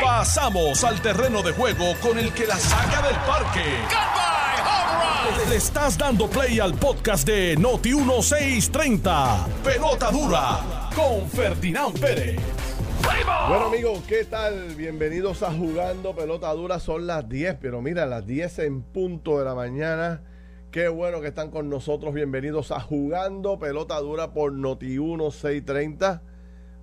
Pasamos al terreno de juego con el que la saca del parque. Le estás dando play al podcast de Noti 1630. Pelota dura con Ferdinand Pérez. Bueno amigos, ¿qué tal? Bienvenidos a Jugando Pelota Dura. Son las 10, pero mira, las 10 en punto de la mañana. Qué bueno que están con nosotros. Bienvenidos a Jugando Pelota Dura por Noti 1630,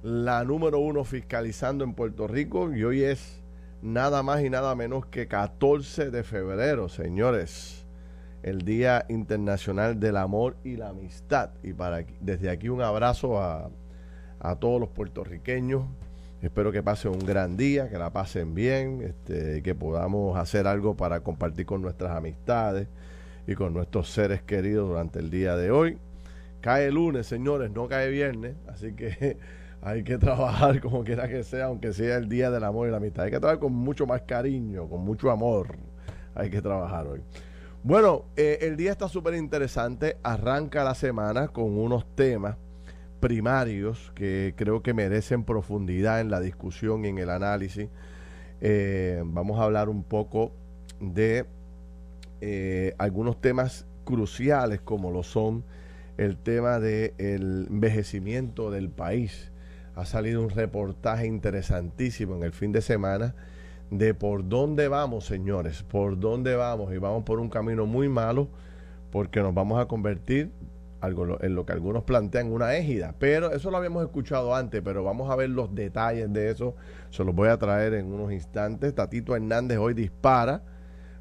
la número uno fiscalizando en Puerto Rico. Y hoy es nada más y nada menos que 14 de febrero, señores. El Día Internacional del Amor y la Amistad. Y para desde aquí un abrazo a, a todos los puertorriqueños Espero que pasen un gran día, que la pasen bien, este, que podamos hacer algo para compartir con nuestras amistades y con nuestros seres queridos durante el día de hoy. Cae lunes, señores, no cae viernes, así que hay que trabajar como quiera que sea, aunque sea el día del amor y la amistad. Hay que trabajar con mucho más cariño, con mucho amor. Hay que trabajar hoy. Bueno, eh, el día está súper interesante. Arranca la semana con unos temas primarios que creo que merecen profundidad en la discusión y en el análisis. Eh, vamos a hablar un poco de eh, algunos temas cruciales como lo son el tema del envejecimiento del país. Ha salido un reportaje interesantísimo en el fin de semana de por dónde vamos, señores, por dónde vamos. Y vamos por un camino muy malo porque nos vamos a convertir algo en lo que algunos plantean una égida, pero eso lo habíamos escuchado antes, pero vamos a ver los detalles de eso, se los voy a traer en unos instantes. Tatito Hernández hoy dispara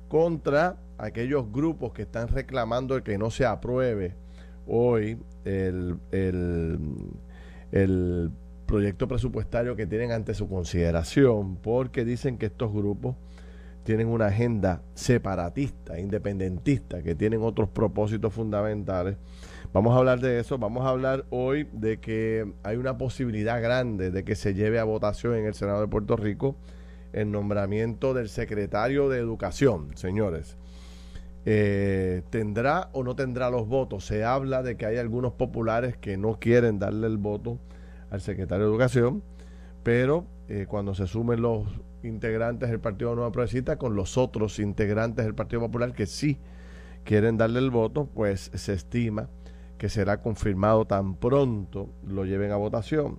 contra aquellos grupos que están reclamando que no se apruebe hoy el, el, el proyecto presupuestario que tienen ante su consideración, porque dicen que estos grupos tienen una agenda separatista, independentista, que tienen otros propósitos fundamentales Vamos a hablar de eso, vamos a hablar hoy de que hay una posibilidad grande de que se lleve a votación en el Senado de Puerto Rico el nombramiento del secretario de Educación, señores. Eh, ¿Tendrá o no tendrá los votos? Se habla de que hay algunos populares que no quieren darle el voto al secretario de Educación, pero eh, cuando se sumen los integrantes del Partido Nueva Progresista con los otros integrantes del Partido Popular que sí quieren darle el voto, pues se estima que será confirmado tan pronto lo lleven a votación.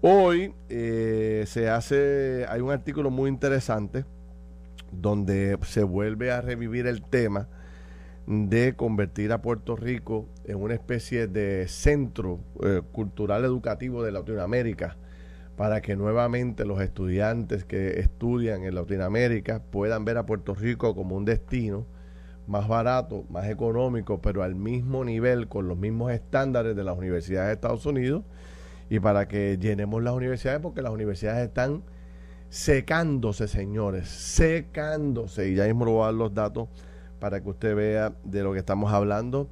Hoy eh, se hace, hay un artículo muy interesante donde se vuelve a revivir el tema de convertir a Puerto Rico en una especie de centro eh, cultural educativo de Latinoamérica para que nuevamente los estudiantes que estudian en Latinoamérica puedan ver a Puerto Rico como un destino más barato, más económico, pero al mismo nivel, con los mismos estándares de las universidades de Estados Unidos, y para que llenemos las universidades, porque las universidades están secándose, señores, secándose, y ya mismo voy los datos para que usted vea de lo que estamos hablando.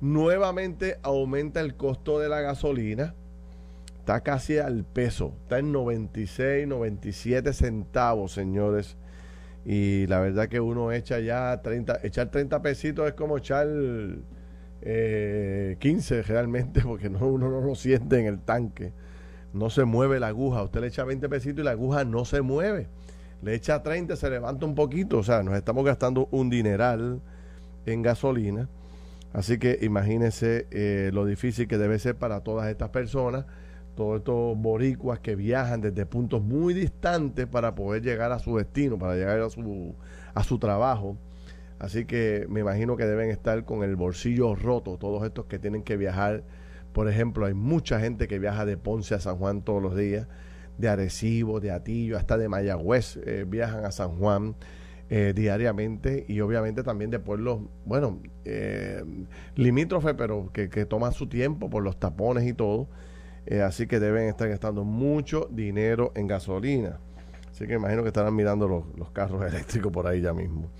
Nuevamente aumenta el costo de la gasolina, está casi al peso, está en 96, 97 centavos, señores y la verdad que uno echa ya 30, echar 30 pesitos es como echar eh, 15 realmente, porque no, uno no lo siente en el tanque. No se mueve la aguja. Usted le echa 20 pesitos y la aguja no se mueve. Le echa 30, se levanta un poquito. O sea, nos estamos gastando un dineral en gasolina. Así que imagínense eh, lo difícil que debe ser para todas estas personas todos estos boricuas que viajan desde puntos muy distantes para poder llegar a su destino, para llegar a su, a su trabajo. Así que me imagino que deben estar con el bolsillo roto, todos estos que tienen que viajar. Por ejemplo, hay mucha gente que viaja de Ponce a San Juan todos los días, de Arecibo, de Atillo, hasta de Mayagüez, eh, viajan a San Juan. Eh, diariamente y obviamente también de pueblos, bueno, eh, limítrofe, pero que, que toman su tiempo por los tapones y todo. Eh, así que deben estar gastando mucho dinero en gasolina. Así que imagino que estarán mirando los, carros eléctricos por ahí ya mismo.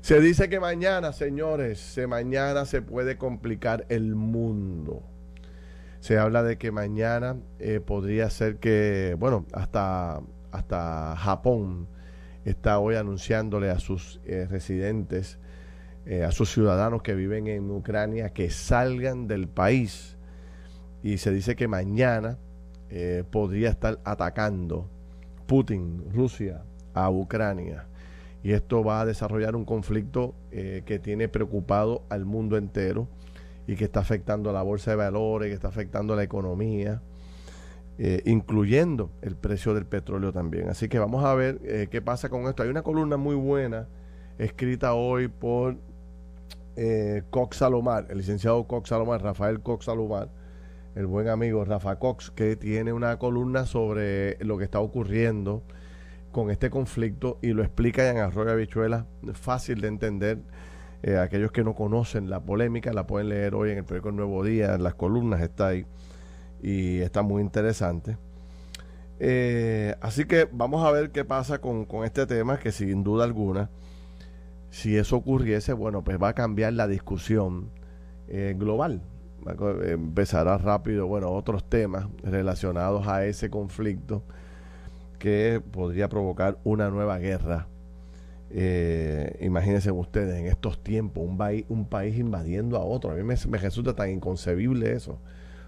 Se dice que mañana, señores, se mañana se puede complicar el mundo. Se habla de que mañana eh, podría ser que, bueno, hasta, hasta Japón está hoy anunciándole a sus eh, residentes, a sus ciudadanos que viven en Ucrania, que salgan del país y se dice que mañana eh, podría estar atacando Putin, Rusia, a Ucrania. Y esto va a desarrollar un conflicto eh, que tiene preocupado al mundo entero y que está afectando a la bolsa de valores, que está afectando a la economía, eh, incluyendo el precio del petróleo también. Así que vamos a ver eh, qué pasa con esto. Hay una columna muy buena escrita hoy por Cox Salomar, el licenciado Cox Salomar, Rafael Cox Salomar, el buen amigo Rafa Cox, que tiene una columna sobre lo que está ocurriendo con este conflicto y lo explica en Arroyo Habichuela, fácil de entender. Eh, aquellos que no conocen la polémica la pueden leer hoy en el periódico Nuevo Día, en las columnas está ahí y está muy interesante. Eh, así que vamos a ver qué pasa con, este tema, que sin duda alguna, si eso ocurriese, bueno, pues va a cambiar la discusión eh, global. Empezará rápido, bueno, otros temas relacionados a ese conflicto que podría provocar una nueva guerra. Eh, imagínense ustedes en estos tiempos un, país, un país invadiendo a otro. A mí me, resulta tan inconcebible eso.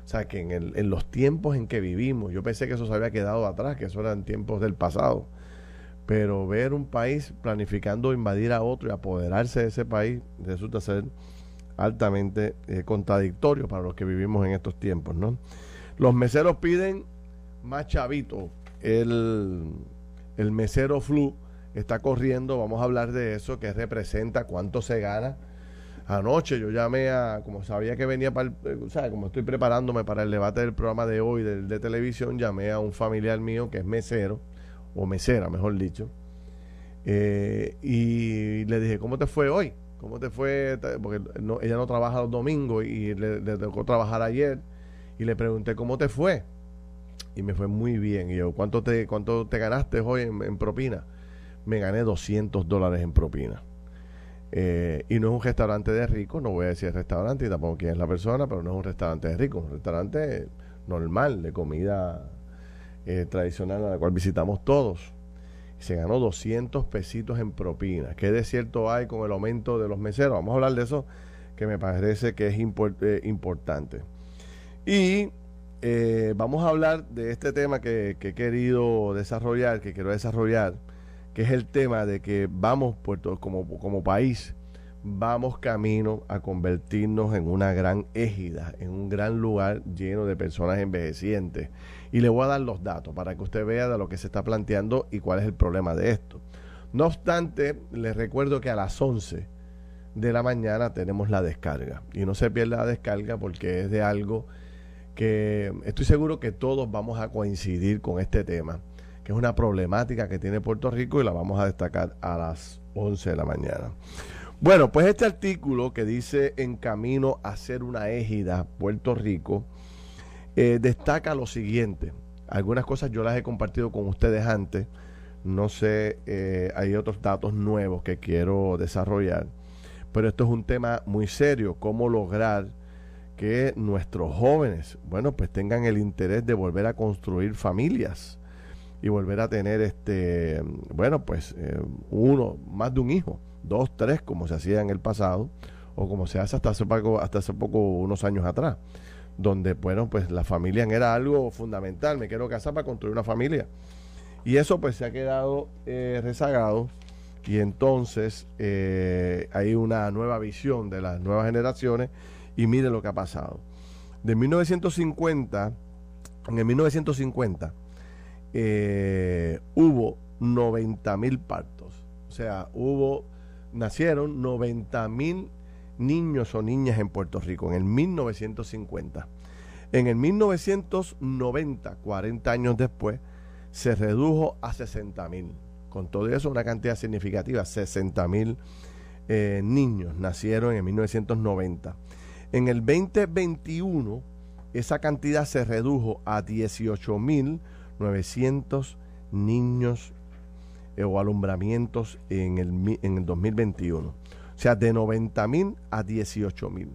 O sea, que en, el, en, los tiempos en que vivimos, yo pensé que eso se había quedado atrás, que eso eran tiempos del pasado. Pero ver un país planificando invadir a otro y apoderarse de ese país resulta ser altamente eh, contradictorio para los que vivimos en estos tiempos, ¿no? Los meseros piden más chavito el, el mesero flu está corriendo, vamos a hablar de eso, que representa cuánto se gana. Anoche yo llamé a, como sabía que venía para, el, sea, como estoy preparándome para el debate del programa de hoy de, de televisión, llamé a un familiar mío que es mesero, o mesera, mejor dicho, eh, y le dije, ¿cómo te fue hoy? ¿Cómo te fue? Porque ella no trabaja los domingos y le, le tocó trabajar ayer, y le pregunté, ¿cómo te fue? y me fue muy bien. Y yo, ¿cuánto te, cuánto te ganaste hoy en, propina? Me gané 200 dólares en propina. Eh, y no es un restaurante de rico, no voy a decir restaurante y tampoco quién es la persona, pero no es un restaurante de rico, es un restaurante normal, de comida eh, tradicional a la cual visitamos todos. Se ganó 200 pesitos en propina. ¿Qué de cierto hay con el aumento de los meseros? Vamos a hablar de eso, que me parece que es eh, importante. Y vamos a hablar de este tema que, he querido desarrollar, que quiero desarrollar, que es el tema de que vamos, Puerto, como, como país, vamos camino a convertirnos en una gran égida, en un gran lugar lleno de personas envejecientes. Y le voy a dar los datos para que usted vea de lo que se está planteando y cuál es el problema de esto. No obstante, les recuerdo que a las 11 de la mañana tenemos la descarga. Y no se pierda la descarga porque es de algo que estoy seguro que todos vamos a coincidir con este tema, que es una problemática que tiene Puerto Rico y la vamos a destacar a las 11 de la mañana. Bueno, pues este artículo que dice en camino a ser una égida Puerto Rico, eh, destaca lo siguiente. Algunas cosas yo las he compartido con ustedes antes. No sé, eh, hay otros datos nuevos que quiero desarrollar. Pero esto es un tema muy serio, cómo lograr que nuestros jóvenes, bueno, pues tengan el interés de volver a construir familias y volver a tener este, bueno, pues eh, uno, más de un hijo, dos, tres, como se hacía en el pasado, o como se hace hasta hace poco, hasta hace poco unos años atrás, donde, bueno, pues la familia era algo fundamental, me quiero casar para construir una familia. Y eso pues se ha quedado eh, rezagado y entonces eh, hay una nueva visión de las nuevas generaciones y mire lo que ha pasado. De 1950, en el 1950, eh, hubo 90 mil partos. O sea, hubo, nacieron 90 mil niños o niñas en Puerto Rico en el 1950. En el 1990, 40 años después, se redujo a 60 mil. Con todo eso, una cantidad significativa, 60 mil eh, niños nacieron en 1990. En el 2021, esa cantidad se redujo a 18.900 niños eh, o alumbramientos en el, en el 2021. O sea, de 90.000 a 18.000.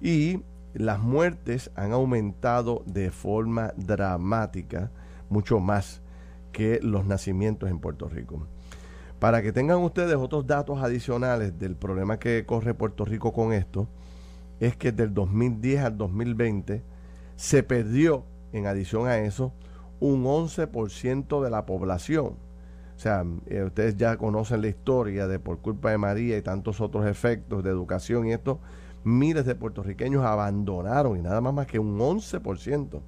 Y las muertes han aumentado de forma dramática, mucho más que los nacimientos en Puerto Rico. Para que tengan ustedes otros datos adicionales del problema que corre Puerto Rico con esto, es que del 2010 al 2020 se perdió, en adición a eso, un 11% de la población. O sea, eh, ustedes ya conocen la historia de por culpa de María y tantos otros efectos de educación y esto, miles de puertorriqueños abandonaron y nada más más que un 11%.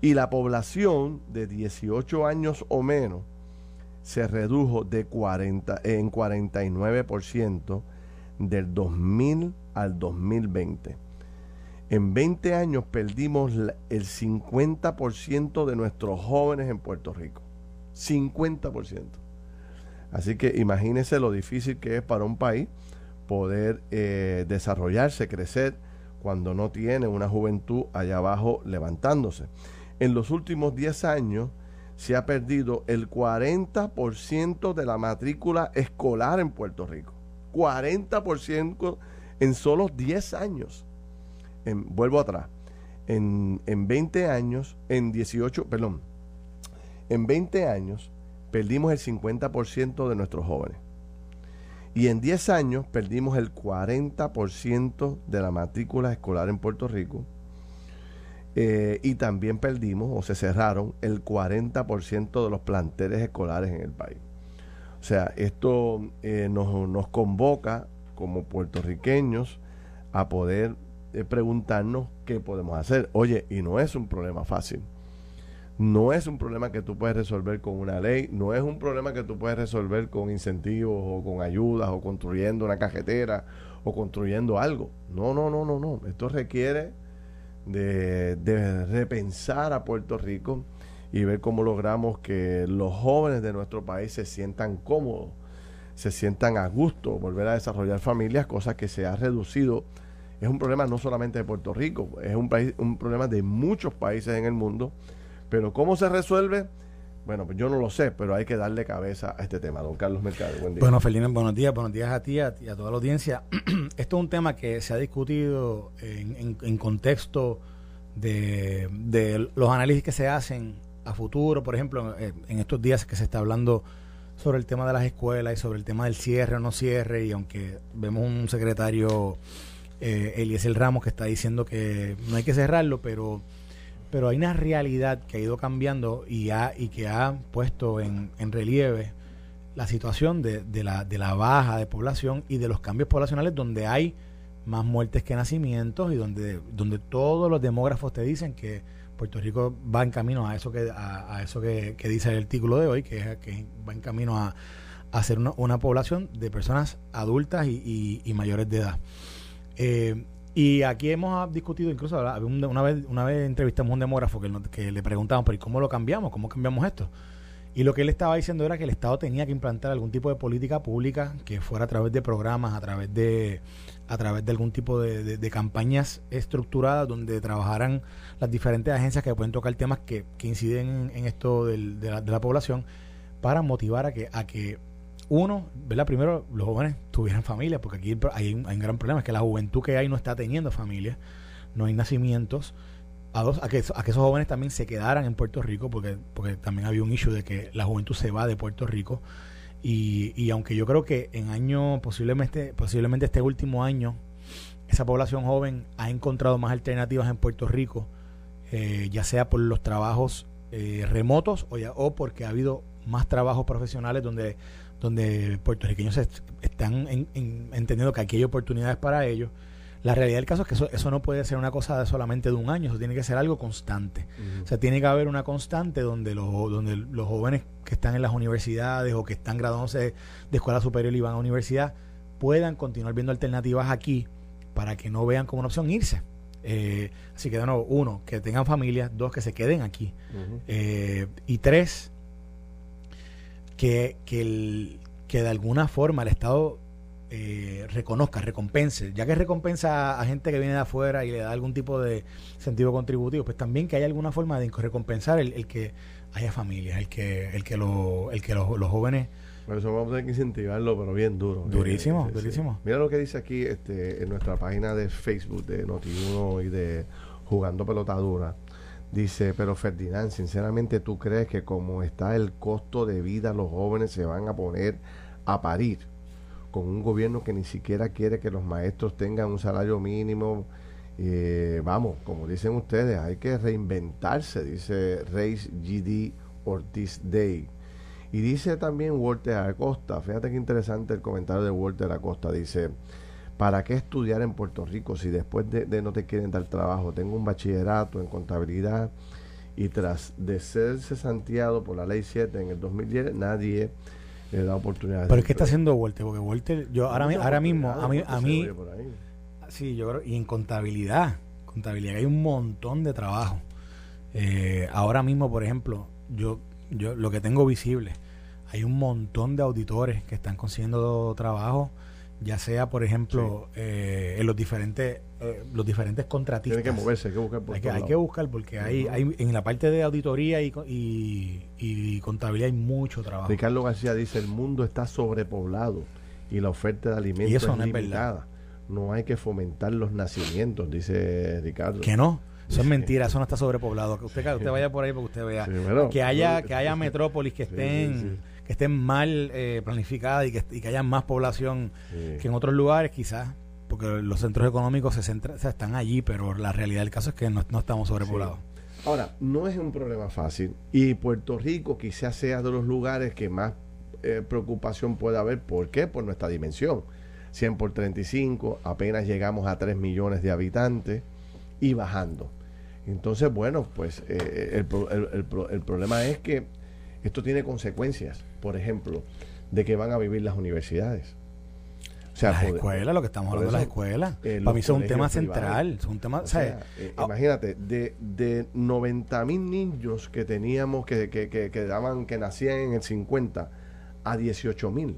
Y la población de 18 años o menos se redujo de 40, en 49% del 2000 al 2020. En 20 años perdimos el 50% de nuestros jóvenes en Puerto Rico. 50%. Así que imagínense lo difícil que es para un país poder eh, desarrollarse, crecer, cuando no tiene una juventud allá abajo levantándose. En los últimos 10 años se ha perdido el 40% de la matrícula escolar en Puerto Rico. 40% en solo 10 años vuelvo atrás, en, en 20 años, en 18, perdón, en 20 años perdimos el 50% de nuestros jóvenes. Y en 10 años perdimos el 40% de la matrícula escolar en Puerto Rico. Eh, y también perdimos o se cerraron el 40% de los planteles escolares en el país. O sea, esto eh, nos, nos convoca como puertorriqueños a poder preguntarnos qué podemos hacer. Oye, y no es un problema fácil. No es un problema que tú puedes resolver con una ley, no es un problema que tú puedes resolver con incentivos o con ayudas o construyendo una cajetera o construyendo algo. No, no, no, no, no. Esto requiere de, de repensar a Puerto Rico y ver cómo logramos que los jóvenes de nuestro país se sientan cómodos, se sientan a gusto, volver a desarrollar familias, cosas que se ha reducido es un problema no solamente de Puerto Rico, es un, país, un problema de muchos países en el mundo. Pero ¿cómo se resuelve? Bueno, pues yo no lo sé, pero hay que darle cabeza a este tema. Don Carlos Mercado, buen día. Bueno, Felina, buenos días. Buenos días a ti y a, toda la audiencia. Esto es un tema que se ha discutido en, contexto de, de, los análisis que se hacen a futuro. Por ejemplo, en estos días que se está hablando sobre el tema de las escuelas y sobre el tema del cierre o no cierre, y aunque vemos un secretario eh, Eliezer Ramos que está diciendo que no hay que cerrarlo, pero, pero hay una realidad que ha ido cambiando y, ha, y que ha puesto en, relieve la situación de, de, la, de la baja de población y de los cambios poblacionales donde hay más muertes que nacimientos y donde, donde todos los demógrafos te dicen que Puerto Rico va en camino a eso que, a, eso que, dice el artículo de hoy, que, que va en camino a, a ser una, una, población de personas adultas y, y mayores de edad. Eh, y aquí hemos discutido, incluso una vez, una vez entrevistamos a un demógrafo que, que le preguntamos, pero ¿y cómo lo cambiamos? ¿Cómo cambiamos esto? Y lo que él estaba diciendo era que el Estado tenía que implantar algún tipo de política pública que fuera a través de programas, a través de, a través de algún tipo de, campañas estructuradas donde trabajaran las diferentes agencias que pueden tocar temas que, inciden en, esto de, la, de la población para motivar a que, a que uno, ¿verdad? Primero, los jóvenes tuvieran familia, porque aquí hay un, gran problema, es que la juventud que hay no está teniendo familia, no hay nacimientos. A, dos, a, que, a que esos jóvenes también se quedaran en Puerto Rico, porque, porque también había un issue de que la juventud se va de Puerto Rico. Y, y aunque yo creo que en año, posiblemente, posiblemente este último año, esa población joven ha encontrado más alternativas en Puerto Rico, eh, ya sea por los trabajos eh, remotos o, o porque ha habido más trabajos profesionales donde donde puertorriqueños están entendiendo que aquí hay oportunidades para ellos. La realidad del caso es que eso, eso no puede ser una cosa de solamente de un año, eso tiene que ser algo constante. O sea, tiene que haber una constante donde los, donde los jóvenes que están en las universidades o que están graduándose de, escuela superior y van a universidad puedan continuar viendo alternativas aquí para que no vean como una opción irse. Eh, así que, de nuevo, uno, que tengan familia, dos, que se queden aquí. Eh, y tres, que, que, el, que de alguna forma el Estado eh, reconozca, recompense, ya que recompensa a gente que viene de afuera y le da algún tipo de sentido contributivo, pues también que haya alguna forma de recompensar el, que haya familias, el que, el que, lo, el que los, jóvenes... Por eso vamos a tener que incentivarlo, pero bien duro. Durísimo, durísimo. Mira lo que dice aquí este, en nuestra página de Facebook de Notiuno y de Jugando Pelotadura. Dice, pero Ferdinand, sinceramente tú crees que como está el costo de vida, los jóvenes se van a poner a parir con un gobierno que ni siquiera quiere que los maestros tengan un salario mínimo Eh, vamos, como dicen ustedes, hay que reinventarse, dice Reis GD Ortiz Day. Y dice también Walter Acosta, fíjate qué interesante el comentario de Walter Acosta, dice, ¿para qué estudiar en Puerto Rico si después de, no te quieren dar trabajo? Tengo un bachillerato en contabilidad y tras de ser cesanteado por la ley 7 en el 2010, nadie le da oportunidades. Pero ¿qué está haciendo Walter? Porque Walter, yo ahora, ahora mismo, a mí, a mí sí, yo creo, y en contabilidad, contabilidad hay un montón de trabajo. Eh, ahora mismo, por ejemplo, yo, yo lo que tengo visible, hay un montón de auditores que están consiguiendo trabajo, ya sea, por ejemplo, eh, en los diferentes eh, los diferentes contratistas. Tiene que moverse, hay que buscar hay, que, hay que, buscar porque hay, hay en la parte de auditoría y, y, contabilidad hay mucho trabajo. Ricardo García dice, el mundo está sobrepoblado y la oferta de alimentos es limitada no hay que fomentar los nacimientos, dice Ricardo. Que no. Eso es mentira, eso no está sobrepoblado. Que usted, usted vaya por ahí para que usted vea. que haya, que haya metrópolis que estén, que estén mal eh, planificadas y que, y que haya más población que en otros lugares, quizás, porque los centros económicos se centran, están allí, pero la realidad del caso es que no, estamos sobrepoblados. Ahora, no es un problema fácil y Puerto Rico quizás sea de los lugares que más eh, preocupación puede haber. ¿Por qué? Por nuestra dimensión 100 por 35, apenas llegamos a 3 millones de habitantes y bajando. Entonces, bueno, pues eh, el, problema es que esto tiene consecuencias, por ejemplo, de que van a vivir las universidades. O sea, las escuelas, lo que estamos hablando de las escuelas. Eh, Para mí es un tema central. un tema, eh, imagínate, de, de 90 mil niños que teníamos, que, que, que, que, daban, que nacían en el 50, a 18 mil.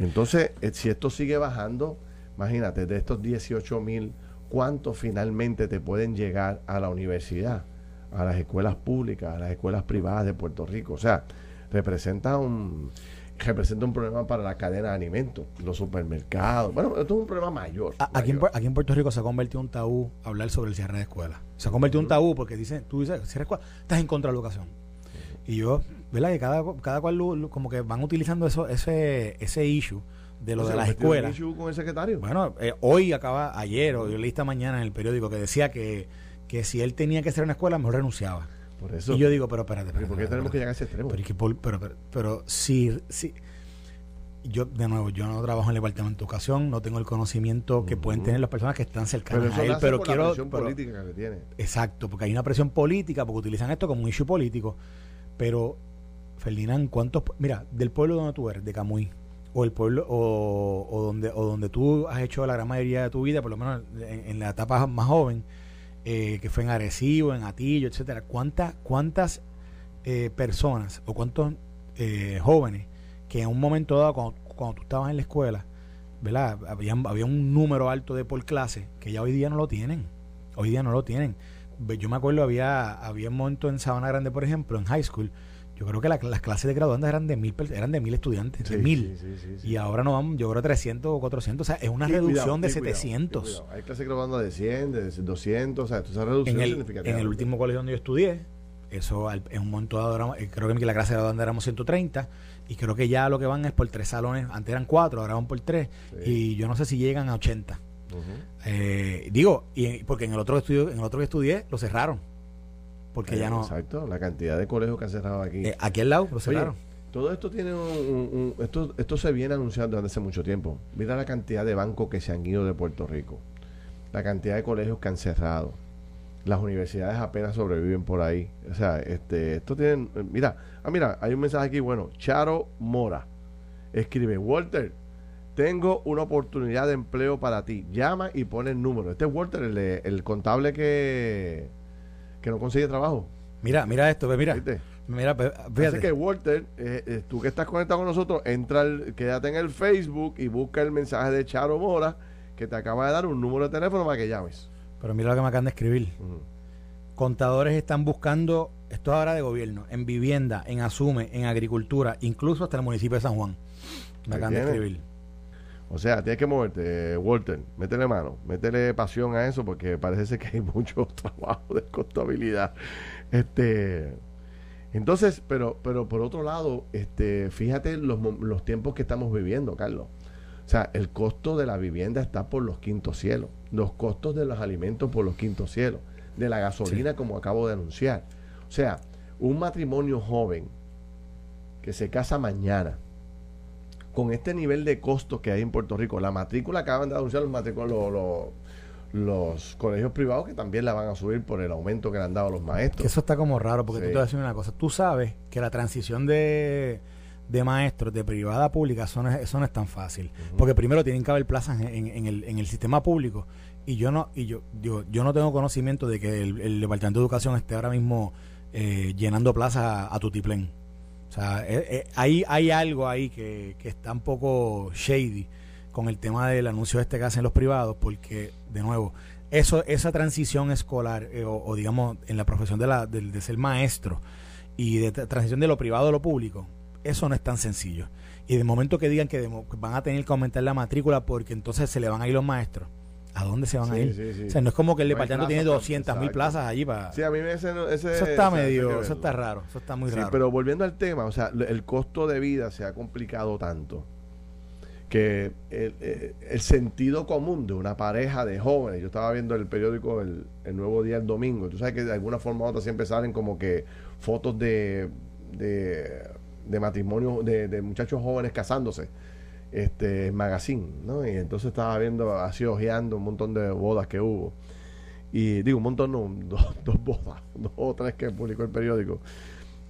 Entonces, eh, si esto sigue bajando, imagínate, de estos 18 mil, ¿cuántos finalmente te pueden llegar a la universidad, a las escuelas públicas, a las escuelas privadas de Puerto Rico? O sea, representa un representa un problema para la cadena de alimentos, los supermercados. Bueno, esto es un problema mayor. Aquí, En, aquí, en, Puerto Rico se ha convertido en un tabú hablar sobre el cierre de escuelas. Se ha convertido en un tabú porque dicen, tú dices, cierre escuela, estás en contra de la educación. Y yo, ¿verdad? Que cada, cada cual como que van utilizando eso, ese, ese issue de lo de las escuelas. issue con el secretario? Bueno, eh, hoy acaba, ayer o yo leí esta mañana en el periódico que decía que, que si él tenía que hacer una escuela, mejor renunciaba. Por eso. Y yo digo, pero espérate, espérate. ¿Por qué tenemos que llegar a ese extremo? Pero, pero, pero, si, si, yo, de nuevo, yo no trabajo en el departamento de educación, no tengo el conocimiento que pueden tener las personas que están cercanas a él, pero quiero. La presión política que tiene. Exacto, porque hay una presión política, porque utilizan esto como un issue político. Pero, Ferdinand, ¿cuántos. Mira, del pueblo donde tú eres, de Camuy, o el pueblo, o, donde, o donde tú has hecho la gran mayoría de tu vida, por lo menos en, la etapa más joven, eh, que fue en Arecibo, en Atillo, etcétera, ¿cuántas, cuántas eh, personas o cuántos eh, jóvenes que en un momento dado, cuando, cuando tú estabas en la escuela, ¿verdad? Había, había un número alto de por clase que ya hoy día no lo tienen. Hoy día no lo tienen yo me acuerdo, había, había un momento en Sabana Grande, por ejemplo, en high school, yo creo que las clases de graduandas eran de mil eran de mil estudiantes, de mil. y ahora no vamos, yo creo 300 o 400, o sea, es una reducción de 700. Hay clases graduandas de 100, de 200, o sea, esa reducción en el, En el último colegio donde yo estudié, eso en un momento dado, eh, creo que la clase de graduanda éramos 130 y creo que ya lo que van es por tres salones, antes eran cuatro, ahora van por tres y yo no sé si llegan a 80. Eh, digo, y, porque en el otro estudio, en el otro que estudié, lo cerraron. Porque ya no. Exacto, la cantidad de colegios que han cerrado aquí. Eh, aquí al lado lo cerraron. todo esto tiene un, esto, esto se viene anunciando desde hace mucho tiempo. Mira la cantidad de bancos que se han ido de Puerto Rico, la cantidad de colegios que han cerrado, las universidades apenas sobreviven por ahí. O sea, este, esto tiene, mira, ah, mira, hay un mensaje aquí, bueno, Charo Mora escribe, Walter, tengo una oportunidad de empleo para ti. Llama y pone el número. Este es Walter, el, contable que, que no consigue trabajo. Mira, mira esto, mira. Mira, fíjate. que Walter, eh, eh, tú que estás conectado con nosotros, entra, quédate en el Facebook y busca el mensaje de Charo Mora que te acaba de dar un número de teléfono para que llames. Pero mira lo que me acaban de escribir. Contadores están buscando, esto ahora de gobierno, en vivienda, en asume, en agricultura, incluso hasta el municipio de San Juan. Me acaban de escribir. O sea, tienes que moverte, Walter, métele mano, métele pasión a eso porque parece que hay mucho trabajo de contabilidad. Este, entonces, pero, pero por otro lado, este, fíjate los, los tiempos que estamos viviendo, Carlos. O O sea, el costo de la vivienda está por los quintos cielos, los costos de los alimentos por los quintos cielos, de la gasolina, como acabo de anunciar. O sea, un matrimonio joven que se casa mañana, con este nivel de costo que hay en Puerto Rico, la matrícula acaban de anunciar los, los, los, colegios privados que también la van a subir por el aumento que le han dado los maestros. eso está como raro, porque tú te vas a decir una cosa. Tú sabes que la transición de, de maestros de privada a pública, eso no es, tan fácil. Porque primero tienen que haber plazas en, el, en el sistema público. Y yo no, y yo, yo, yo no tengo conocimiento de que el, Departamento de Educación esté ahora mismo eh, llenando plazas a, a tutiplén. Sea, eh, eh, hay, hay algo ahí que, está un poco shady con el tema del anuncio de este que hacen los privados, porque, de nuevo, eso esa transición escolar, o, digamos, en la profesión de, la, de, ser maestro y de transición de lo privado a lo público, eso no es tan sencillo. Y de momento que digan que van a tener que aumentar la matrícula porque entonces se le van a ir los maestros ¿A dónde se van a ir? O sea, no es como que el departamento tiene 200 mil plazas allí para... Sí, a mí ese, ese Eso está medio, eso está raro, eso está muy sí, raro. pero volviendo al tema, o sea, el costo de vida se ha complicado tanto que el, eh, el, sentido común de una pareja de jóvenes, yo estaba viendo el periódico el, el, Nuevo Día el domingo, tú sabes que de alguna forma u otra siempre salen como que fotos de, de, de matrimonio, de, de muchachos jóvenes casándose este magazine, ¿no? Y entonces estaba viendo, así ojeando un montón de bodas que hubo. Y digo, un montón, no, dos, bodas, dos o tres que publicó el periódico.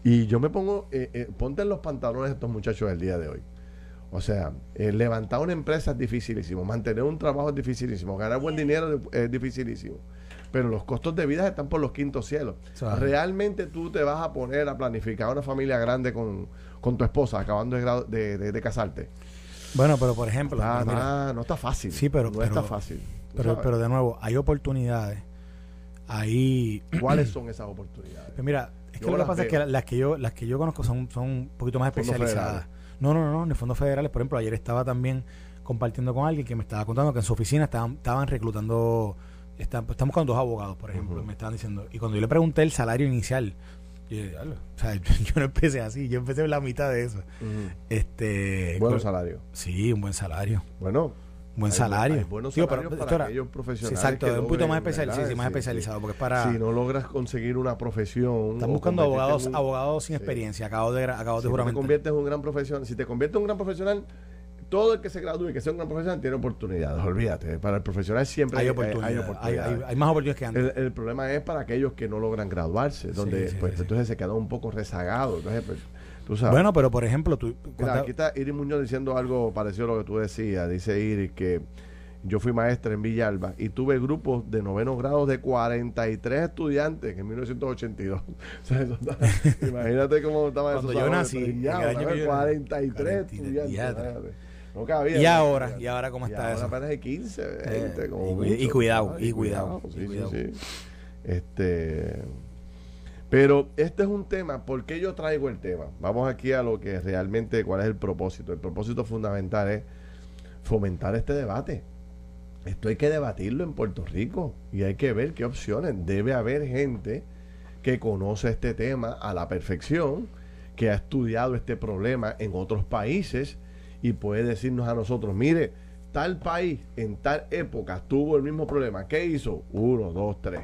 Y yo me pongo, eh, eh, ponte en los pantalones de estos muchachos del día de hoy. O sea, eh, levantar una empresa es dificilísimo, mantener un trabajo es dificilísimo, ganar buen dinero es dificilísimo. Pero los costos de vida están por los quintos cielos. Realmente tú te vas a poner a planificar una familia grande con, con tu esposa acabando de, de, de casarte. Bueno, pero por ejemplo. Ah, no está fácil. Sí, pero. No está fácil. Pero, pero de nuevo, hay oportunidades. Ahí. ¿Cuáles son esas oportunidades? Pues mira, es que lo que pasa es que las que yo, las que yo conozco son, son un poquito más especializadas. No, no, no, en el fondos federales, por ejemplo, ayer estaba también compartiendo con alguien que me estaba contando que en su oficina estaban, estaban reclutando, están, están buscando dos abogados, por ejemplo, me estaban diciendo. Y cuando yo le pregunté el salario inicial, yo, o sea, yo, no empecé así, yo empecé en la mitad de eso. este Buen salario. Sí, un buen salario. Bueno, buen salario. Hay buenos salarios para aquellos profesionales. exacto, un poquito más, especial, más especializado. Porque es para. Si no logras conseguir una profesión. Están buscando abogados abogados sin experiencia, acabo de, acabo de si te conviertes en un gran profesional, si te conviertes en un gran profesional, todo el que se gradúe y que sea un gran profesional tiene oportunidades. Olvídate, para el profesional siempre hay, oportunidades. Hay, más oportunidades que antes. El, problema es para aquellos que no logran graduarse, donde pues entonces se quedan un poco rezagados. Entonces, pues, tú sabes. Bueno, pero por ejemplo, tú. aquí está Iris Muñoz diciendo algo parecido a lo que tú decías. Dice Iris que yo fui maestra en Villalba y tuve grupos de noveno grado de 43 estudiantes en 1982. imagínate cómo estaba Cuando yo nací, 43 estudiantes y ahora, y ahora cómo está eso. apenas de 15, 20, eh, como y, y, cuidado, y, cuidado. Sí, sí, sí. Este, pero este es un tema, ¿por qué yo traigo el tema? Vamos aquí a lo que realmente, cuál es el propósito. El propósito fundamental es fomentar este debate. Esto hay que debatirlo en Puerto Rico y hay que ver qué opciones. Debe haber gente que conoce este tema a la perfección, que ha estudiado este problema en otros países y puede decirnos a nosotros, mire, tal país en tal época tuvo el mismo problema. ¿Qué hizo? Uno, dos, tres.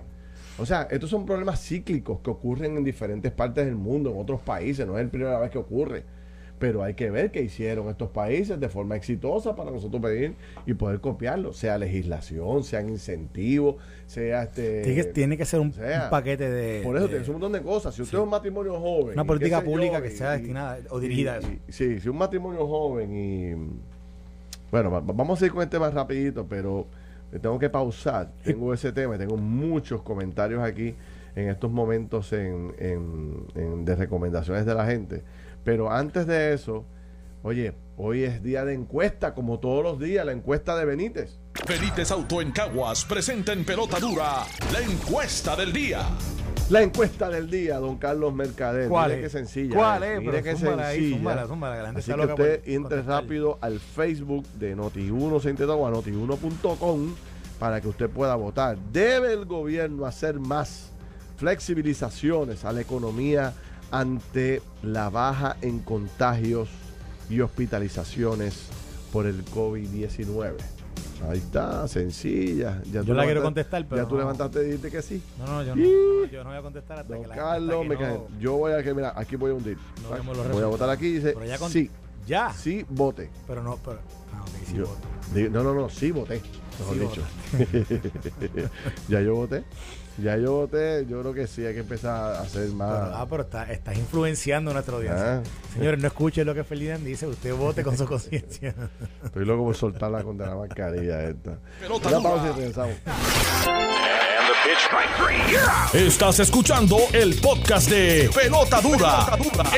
O sea, estos son problemas cíclicos que ocurren en diferentes partes del mundo, en otros países, no es la primera vez que ocurre. Pero hay que ver qué hicieron estos países de forma exitosa para nosotros pedir y poder copiarlo, sea legislación, sean incentivos, sea este. Tiene que, tiene que ser un, paquete de. Por eso tiene un montón de cosas. Si usted es un matrimonio joven. Una política pública que sea destinada o dirigida a eso. sí, si un matrimonio joven y. Bueno, vamos a ir con este más rapidito, pero tengo que pausar. Tengo ese tema, tengo muchos comentarios aquí en estos momentos en, en, de recomendaciones de la gente. Pero antes de eso, oye, hoy es día de encuesta, como todos los días, la encuesta de Benítez. Benítez Auto en Caguas presenta en pelota dura la encuesta del día. La encuesta del día, don Carlos Mercader. ¿Cuál Mire es? qué sencilla. ¿Cuál es? Mire qué sencilla. Así que usted entre rápido al Facebook de Noti1 o a noti1.com para que usted pueda votar. ¿Debe el gobierno hacer más flexibilizaciones a la economía ante la baja en contagios y hospitalizaciones por el COVID-19. Ahí está, sencilla. Ya yo la quiero contestar, pero. Ya tú levantaste y dijiste que sí. No, no, yo no, yo no voy a contestar hasta que la Carlos, me cae. Yo voy a que, mira, aquí voy a hundir. voy a votar aquí y dice, sí. Ya. Sí, vote. Pero no, pero. Ah, sí, no, no, no, sí voté. Mejor dicho. ya yo voté. Ya yo voté, yo creo que sí, hay que empezar a hacer más. ah, pero está, estás influenciando a nuestra audiencia. Ah. Señores, no escuchen lo que Ferdinand dice, usted vote con su conciencia. Estoy loco por soltar la contra la mascarilla esta. Pelota pausa y regresamos. Estás escuchando el podcast de Pelota Dura,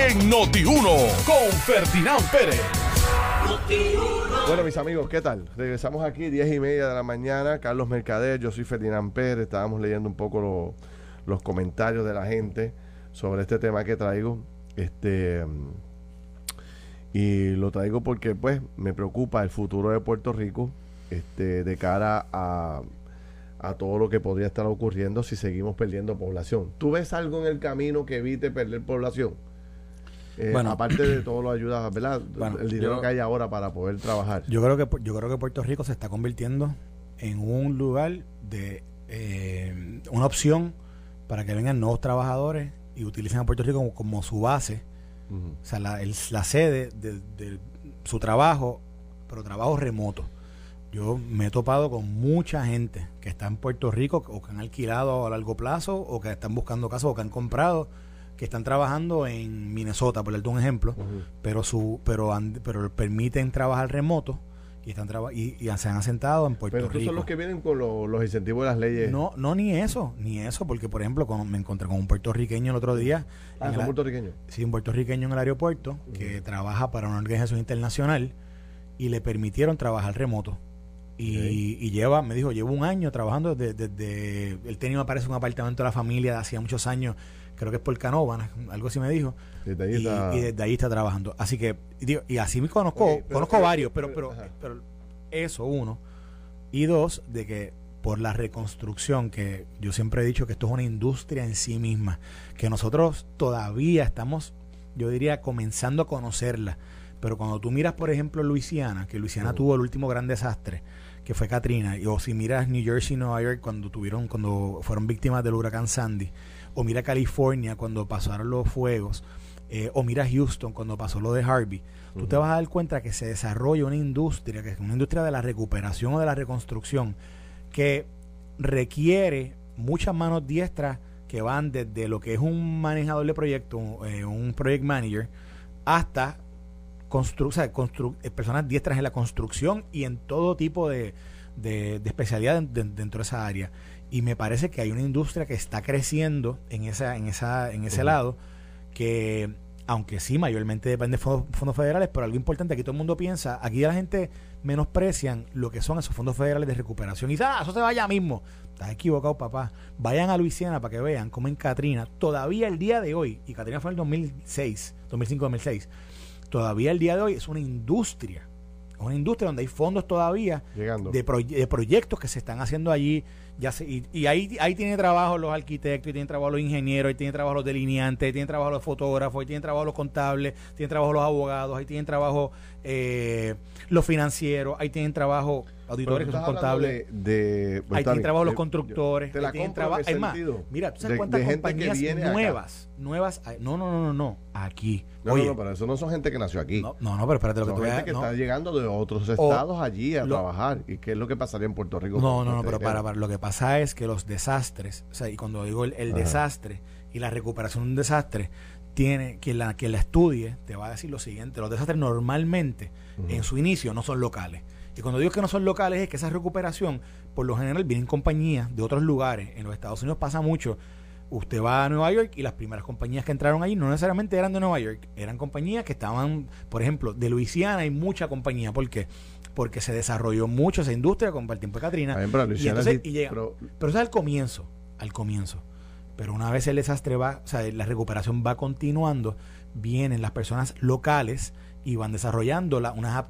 en Noti1 con Ferdinand Pérez. Bueno, mis amigos, ¿qué tal? Regresamos aquí, 10 y media de la mañana. Carlos Mercader, yo soy Ferdinand Pérez. Estábamos leyendo un poco los comentarios de la gente sobre este tema que traigo. Este. Y lo traigo porque, pues, me preocupa el futuro de Puerto Rico este, de cara a, a todo lo que podría estar ocurriendo si seguimos perdiendo población. ¿Tú ves algo en el camino que evite perder población? Eh, bueno, aparte de todo lo ayuda, ¿verdad? el dinero que hay ahora para poder trabajar. Yo creo que yo creo que Puerto Rico se está convirtiendo en un lugar de eh, una opción para que vengan nuevos trabajadores y utilicen a Puerto Rico como, su base, o sea, la, la sede de, de, su trabajo, pero trabajo remoto. Yo me he topado con mucha gente que está en Puerto Rico o que han alquilado a largo plazo o que están buscando casas o que han comprado que están trabajando en Minnesota, por darte un ejemplo, pero su pero pero permiten trabajar remoto y están y, y, se han asentado en Puerto Rico. Pero son los que vienen con los incentivos de las leyes. No, no ni eso, ni eso, porque por ejemplo, me encontré con un puertorriqueño el otro día. Ah, un puertorriqueño. Sí, un puertorriqueño en el aeropuerto que trabaja para una organización internacional y le permitieron trabajar remoto. Y, y, lleva, me dijo, llevo un año trabajando desde, él tenía, me parece, un apartamento de la familia de hacía muchos años creo que es por Canova, algo así me dijo. y, desde ahí está trabajando. Así que, y, así me conozco, conozco varios, pero, pero, pero eso, uno. Y dos, de que por la reconstrucción, que yo siempre he dicho que esto es una industria en sí misma, que nosotros todavía estamos, yo diría, comenzando a conocerla. Pero cuando tú miras, por ejemplo, Luisiana, que Luisiana tuvo el último gran desastre, que fue Katrina, y, o si miras New Jersey, Nueva York, cuando tuvieron, cuando fueron víctimas del huracán Sandy, o mira California cuando pasaron los fuegos, eh, o mira Houston cuando pasó lo de Harvey, tú te vas a dar cuenta que se desarrolla una industria, que es una industria de la recuperación o de la reconstrucción, que requiere muchas manos diestras que van desde lo que es un manejador de proyecto, eh, un project manager, hasta constru eh, personas diestras en la construcción y en todo tipo de, de, especialidad dentro de esa área y me parece que hay una industria que está creciendo en esa en esa en ese lado que aunque sí mayormente depende de fondos, federales pero algo importante aquí todo el mundo piensa aquí la gente menosprecian lo que son esos fondos federales de recuperación. Y ah eso se vaya mismo estás equivocado papá. Vayan a Luisiana para que vean cómo en Katrina todavía el día de hoy y Katrina fue en el 2006 2005 2006 todavía el día de hoy es una industria una industria donde hay fondos todavía de, de proyectos que se están haciendo allí ya y, ahí, ahí tienen trabajo los arquitectos, y tienen trabajo los ingenieros, ahí tienen trabajo los delineantes, ahí tienen trabajo los fotógrafos, ahí tienen trabajo los contables, tienen trabajo los abogados, ahí tienen trabajo eh, los financieros, ahí tienen trabajo auditores que son contables. De, ahí tienen trabajo los constructores. Te la tienen trabajo. Hay más. Mira, ¿tú sabes cuántas compañías nuevas? Nuevas. No, no, no, no, no. Aquí. No, Oye, no, no, pero eso no son gente que nació aquí. No, no, pero espérate lo que tú gente que está llegando de otros estados allí a trabajar. ¿Y qué es lo que pasaría en Puerto Rico? No, no, no, pero para, para, lo que pasa es que los desastres, o sea, y cuando digo el, desastre y la recuperación de un desastre, tiene que la que la estudie te va a decir lo siguiente los desastres normalmente en su inicio no son locales y cuando digo que no son locales es que esa recuperación, por lo general, vienen compañías de otros lugares. En los Estados Unidos pasa mucho. Usted va a Nueva York y las primeras compañías que entraron allí no necesariamente eran de Nueva York, eran compañías que estaban, por ejemplo, de Luisiana hay mucha compañía. ¿Por qué? Porque se desarrolló mucho esa industria con el tiempo de Katrina. pero, pero eso es al comienzo, al comienzo. Pero una vez el desastre va, o sea, la recuperación va continuando, vienen las personas locales y van desarrollando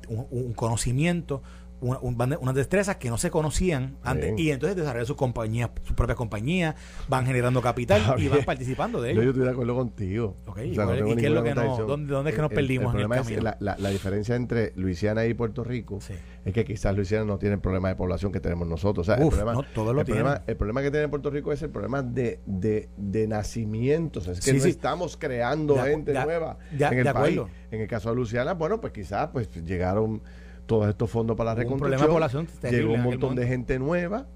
un, conocimiento unas destrezas que no se conocían antes y entonces desarrollan sus compañías, sus propias compañías, van generando capital y van participando de ello. yo estoy de acuerdo contigo. ¿Y qué es lo que no, ¿dónde, es que nos perdimos el, problema Es la, la, diferencia entre Luisiana y Puerto Rico es que quizás Luisiana no tiene el problema de población que tenemos nosotros. O sea, el, problema, el, problema, el problema que tiene Puerto Rico es el problema de, de, de nacimientos. Es que no estamos creando gente nueva en el país. En el caso de Luisiana, bueno, pues quizás pues llegaron todos estos fondos para la reconstrucción. llegó un montón de gente nueva.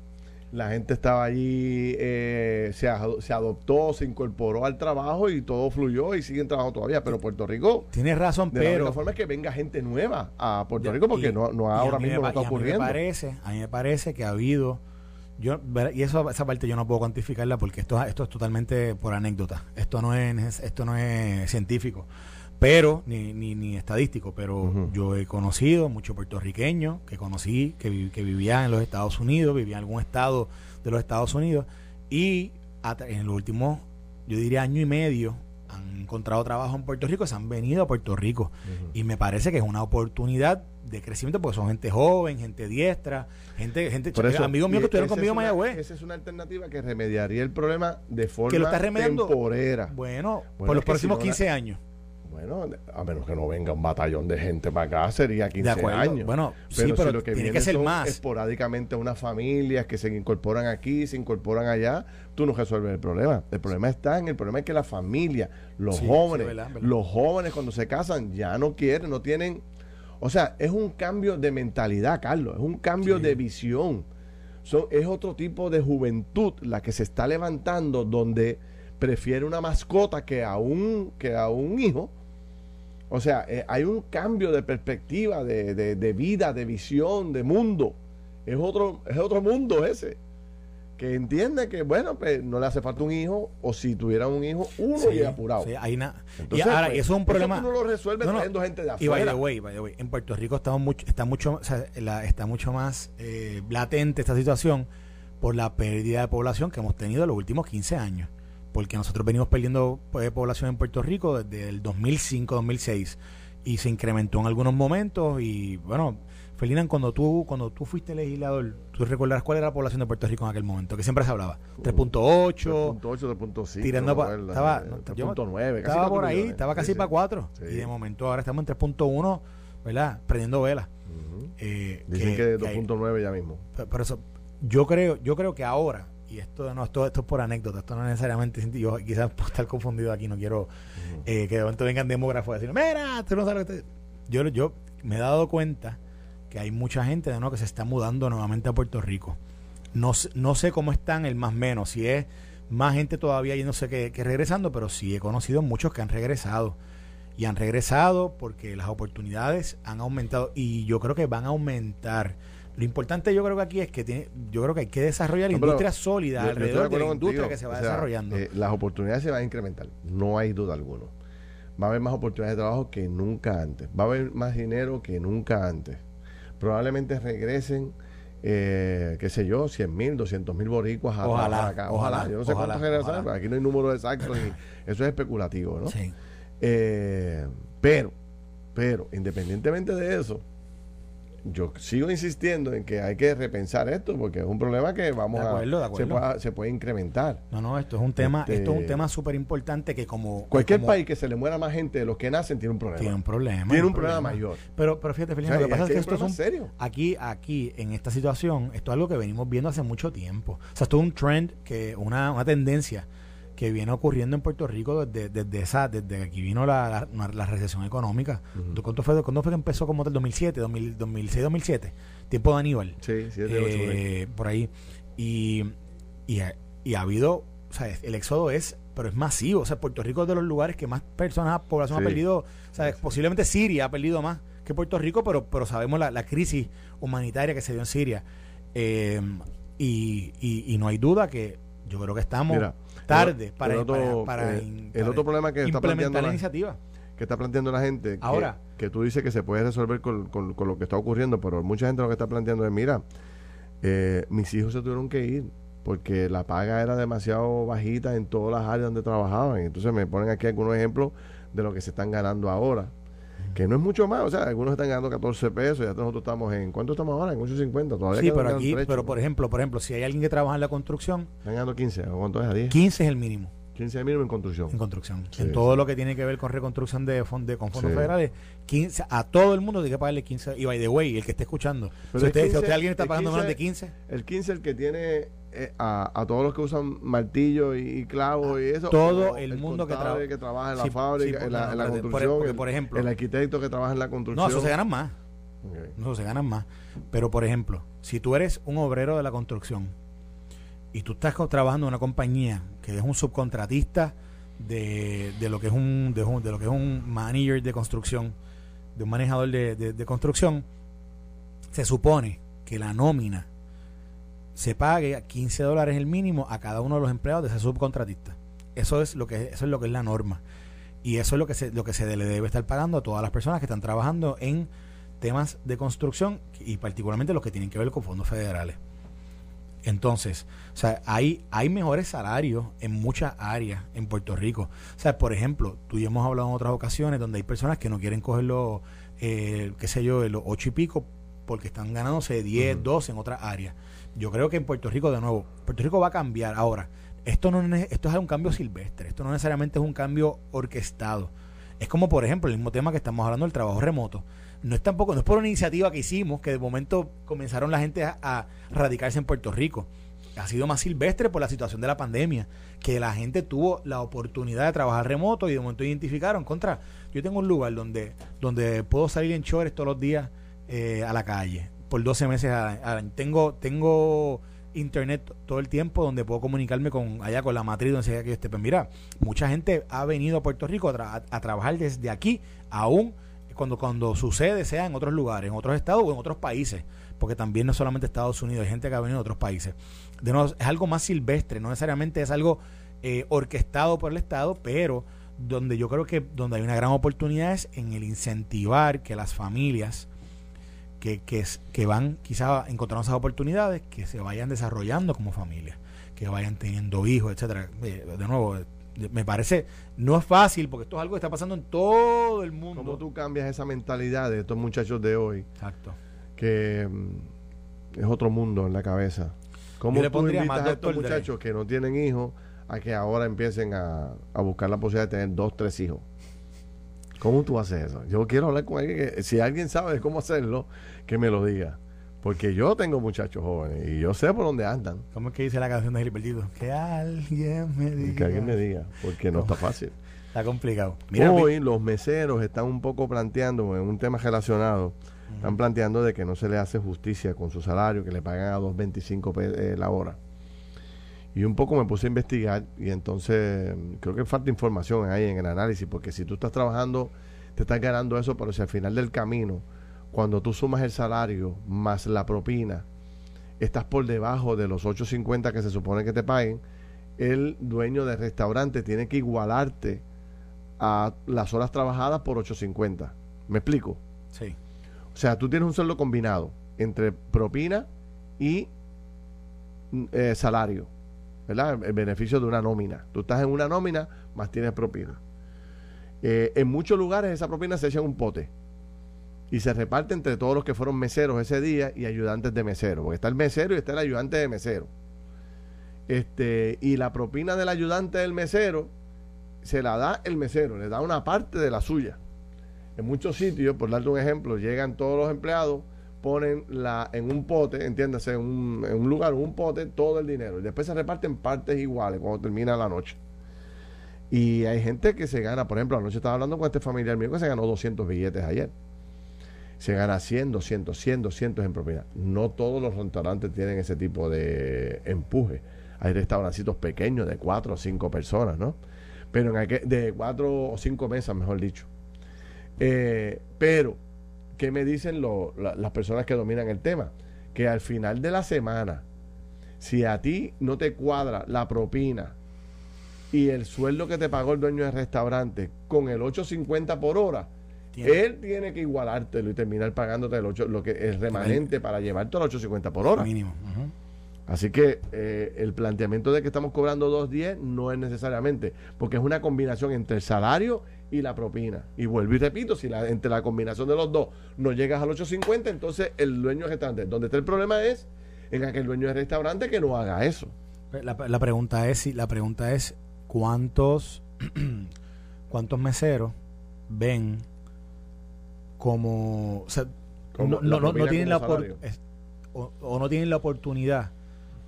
La gente estaba allí, eh, se, se, adoptó, se incorporó al trabajo y todo fluyó y siguen trabajando todavía. Pero Puerto Rico. Tienes razón, pero. La forma es que venga gente nueva a Puerto Rico porque no, no ahora mismo no está ocurriendo. A mí, me parece, a mí me parece que ha habido. Yo, y eso, esa parte yo no puedo cuantificarla porque esto, esto es totalmente por anécdota. Esto no es, esto no es científico pero ni, ni, ni estadístico, pero yo he conocido muchos puertorriqueños que conocí, que, que vivían en los Estados Unidos, vivían en algún estado de los Estados Unidos, y en el último, yo diría año y medio, han encontrado trabajo en Puerto Rico, se han venido a Puerto Rico. Y me parece que es una oportunidad de crecimiento porque son gente joven, gente diestra, gente, gente amigos míos que estuvieron conmigo en Mayagüez. Esa es una alternativa que remediaría el problema de forma que lo está temporera. Bueno, por los próximos 15 años. Bueno, a menos que no venga un batallón de gente para acá, sería 15 años. Bueno, pero, sí, lo que tiene que ser más. Esporádicamente unas familias que se incorporan aquí, se incorporan allá, tú no resuelves el problema. El problema está en el problema es que la familia, los jóvenes, los jóvenes cuando se casan ya no quieren, no tienen. O sea, es un cambio de mentalidad, Carlos, es un cambio de visión. Son, es otro tipo de juventud la que se está levantando donde prefiere una mascota que a un, que a un hijo o sea, eh, hay un cambio de perspectiva, de, de, vida, de visión, de mundo. Es otro, es otro mundo ese. Que entiende que, bueno, pues no le hace falta un hijo, o si tuviera un hijo, uno y apurado. Sí, hay y ahora, pues, eso es un problema. Eso no lo resuelve trayendo gente de afuera. Y by the way, by the way, en Puerto Rico estamos mucho, está mucho, o sea, está mucho más eh, latente esta situación por la pérdida de población que hemos tenido en los últimos 15 años porque nosotros venimos perdiendo pues, población en Puerto Rico desde el 2005-2006 y se incrementó en algunos momentos y bueno, Felinan, cuando tú cuando tú fuiste legislador, tú recordarás cuál era la población de Puerto Rico en aquel momento, que siempre se hablaba, 3.8, 3.8, 3.5, tirando para estaba 3.9, estaba por ahí, estaba casi para 4 y de momento ahora estamos en 3.1, ¿verdad? Prendiendo velas. eh, Dicen que, 2.9 ya mismo. Por eso yo creo yo creo que ahora y esto no esto, esto es por anécdota, esto no necesariamente yo quizás puedo estar confundido aquí, no quiero eh, que de momento vengan demógrafos a decir, mira, tú no sabes lo que yo, yo me he dado cuenta que hay mucha gente de ¿no? que se está mudando nuevamente a Puerto Rico. No, no sé cómo están el más menos, si es más gente todavía y no sé qué regresando, pero sí he conocido muchos que han regresado. Y han regresado porque las oportunidades han aumentado y yo creo que van a aumentar lo importante yo creo que aquí es que tiene, yo creo que hay que desarrollar la industria sólida alrededor de, la industria que se va desarrollando. Eh, las oportunidades se van a incrementar, no hay duda alguna. Va a haber más oportunidades de trabajo que nunca antes. Va a haber más dinero que nunca antes. Probablemente regresen, eh, qué sé yo, 100 mil, 200 mil boricuas a ojalá, acá. Ojalá, Yo no sé cuántos regresan, aquí no hay números exactos. eso es especulativo, ¿no? Sí. Eh, pero, pero, independientemente de eso, yo sigo insistiendo en que hay que repensar esto porque es un problema que vamos a se puede, incrementar. No, no, esto es un tema, este, esto es un tema súper importante que como cualquier país que se le muera más gente de los que nacen tiene un problema. Tiene un problema. Tiene un problema, mayor. Pero, pero fíjate, Felipe, lo que pasa es que, esto es un, serio. Aquí, aquí, en esta situación, esto es algo que venimos viendo hace mucho tiempo. O sea, esto es un trend que, una, una tendencia que viene ocurriendo en Puerto Rico desde, desde esa, desde que aquí vino la, la, recesión económica. ¿Cuánto, fue, ¿Cuándo fue que empezó como el 2007, 2006, 2007? Tiempo de Aníbal. Sí, sí, eh, por ahí. Y, y, ha, y ha habido, o sea, el éxodo es, pero es masivo. O sea, Puerto Rico es de los lugares que más personas, población ha perdido. O sea, posiblemente Siria ha perdido más que Puerto Rico, pero, pero sabemos la, la crisis humanitaria que se dio en Siria. Eh, y, y, no hay duda que yo creo que estamos tarde para, el otro, para, eh, el otro problema que está planteando la, iniciativa. que está planteando la gente ahora. que, tú dices que se puede resolver con, con, lo que está ocurriendo pero mucha gente lo que está planteando es mira eh, mis hijos se tuvieron que ir porque la paga era demasiado bajita en todas las áreas donde trabajaban entonces me ponen aquí algunos ejemplos de lo que se están ganando ahora que no es mucho más, o sea, algunos están ganando 14 pesos, ya nosotros estamos en, ¿cuánto estamos ahora? En 8.50, todavía Sí, pero aquí, pero por ejemplo, por ejemplo, si hay alguien que trabaja en la construcción, están ganando 15, ¿cuánto es a 10? 15 es el mínimo. 15 es el mínimo en construcción. En construcción. en todo lo que tiene que ver con reconstrucción de, de con fondos federales, 15, a todo el mundo tiene que pagarle 15. Y by the way, el que esté escuchando, si usted, si alguien está pagando más de 15. El 15 el que tiene eh, a, a, todos los que usan martillo y, clavos y eso. Todo el, mundo que, que, trabaja en la fábrica, en, la, construcción. Por, ejemplo, el arquitecto que trabaja en la construcción. No, eso se ganan más. No, se ganan más. Pero, por ejemplo, si tú eres un obrero de la construcción y tú estás trabajando en una compañía que es un subcontratista de, de lo que es un de, de, lo que es un manager de construcción, de un manejador de, de construcción, se supone que la nómina se pague 15 dólares el mínimo a cada uno de los empleados de ese subcontratista. Eso es lo que eso es lo que es la norma. Y eso es lo que se, lo que se le debe estar pagando a todas las personas que están trabajando en temas de construcción y particularmente los que tienen que ver con fondos federales. Entonces, o sea, hay, hay mejores salarios en muchas áreas en Puerto Rico. O sea, por ejemplo, tú y hemos hablado en otras ocasiones donde hay personas que no quieren coger los, eh, qué sé yo, los ocho y pico porque están ganándose 10, 12 en otras áreas. Yo creo que en Puerto Rico, de nuevo, Puerto Rico va a cambiar. Ahora, esto, no es, esto es un cambio silvestre, esto no necesariamente es un cambio orquestado. Es como, por ejemplo, el mismo tema que estamos hablando del trabajo remoto. No es tampoco, no es por una iniciativa que hicimos, que de momento comenzaron la gente a, radicarse en Puerto Rico. Ha sido más silvestre por la situación de la pandemia, que la gente tuvo la oportunidad de trabajar remoto y de momento identificaron contra. Yo tengo un lugar donde, donde puedo salir en chores todos los días eh, a la calle por 12 meses Tengo, tengo internet todo el tiempo donde puedo comunicarme con allá con la matriz donde sea que esté. Pues mira, mucha gente ha venido a Puerto Rico a, trabajar desde aquí, aún cuando, cuando sucede sea en otros lugares, en otros estados o en otros países, porque también no solamente Estados Unidos, hay gente que ha venido de otros países. De nuevo, es algo más silvestre, no necesariamente es algo eh, orquestado por el Estado, pero donde yo creo que donde hay una gran oportunidad es en el incentivar que las familias que, que, que van quizás encontrando esas oportunidades, que se vayan desarrollando como familia, que vayan teniendo hijos, etcétera. De nuevo, me parece, no es fácil, porque esto es algo que está pasando en todo el mundo. ¿Cómo tú cambias esa mentalidad de estos muchachos de hoy? Exacto. Que mm, es otro mundo en la cabeza. ¿Cómo tú invitas a estos muchachos que no tienen hijos a que ahora empiecen a, a buscar la posibilidad de tener dos, tres hijos? ¿Cómo tú haces eso? Yo quiero hablar con alguien que, si alguien sabe cómo hacerlo, que me lo diga. Porque yo tengo muchachos jóvenes y yo sé por dónde andan. ¿Cómo es que dice la canción de Gilbertito? Que alguien me diga. Que alguien me diga, porque no, está fácil. Está complicado. Hoy los meseros están un poco planteando, en un tema relacionado, están planteando de que no se le hace justicia con su salario, que le pagan a 2.25 eh, la hora. Y un poco me puse a investigar y entonces creo que falta información ahí en el análisis, porque si tú estás trabajando, te estás ganando eso, pero si al final del camino, cuando tú sumas el salario más la propina, estás por debajo de los 8.50 que se supone que te paguen, el dueño del restaurante tiene que igualarte a las horas trabajadas por 8.50. ¿Me explico? Sí. O sea, tú tienes un sueldo combinado entre propina y mm, eh, salario el beneficio de una nómina. Tú estás en una nómina, más tienes propina. Eh, en muchos lugares esa propina se echa en un pote y se reparte entre todos los que fueron meseros ese día y ayudantes de mesero, porque está el mesero y está el ayudante de mesero. Este, y la propina del ayudante del mesero se la da el mesero, le da una parte de la suya. En muchos sitios, por darte un ejemplo, llegan todos los empleados, ponen la, en un pote, entiéndase, en un, lugar, un pote, todo el dinero. Y después se reparten partes iguales cuando termina la noche. Y hay gente que se gana, por ejemplo, anoche estaba hablando con este familiar mío que se ganó 200 billetes ayer. Se gana 100, 200, 100, 200 en propiedad. No todos los restaurantes tienen ese tipo de empuje. Hay restaurancitos pequeños de 4 o 5 personas, ¿no? Pero en aquel, de 4 o 5 mesas, mejor dicho. Eh, pero ¿qué me dicen las personas que dominan el tema? Que al final de la semana, si a ti no te cuadra la propina y el sueldo que te pagó el dueño del restaurante con el 8.50 por hora, él tiene que igualártelo y terminar pagándote el 8, lo que es remanente para llevarte al 8.50 por hora. Mínimo. Así que eh, el planteamiento de que estamos cobrando 2.10 no es necesariamente, porque es una combinación entre el salario y la propina. Y vuelvo y repito, si la, entre la combinación de los dos no llegas al 8.50, entonces el dueño del restaurante. Donde está el problema es en aquel dueño del restaurante que no haga eso. La, la pregunta es si la pregunta es cuántos cuántos meseros ven como, no, no, no, tienen la o, o, no tienen la oportunidad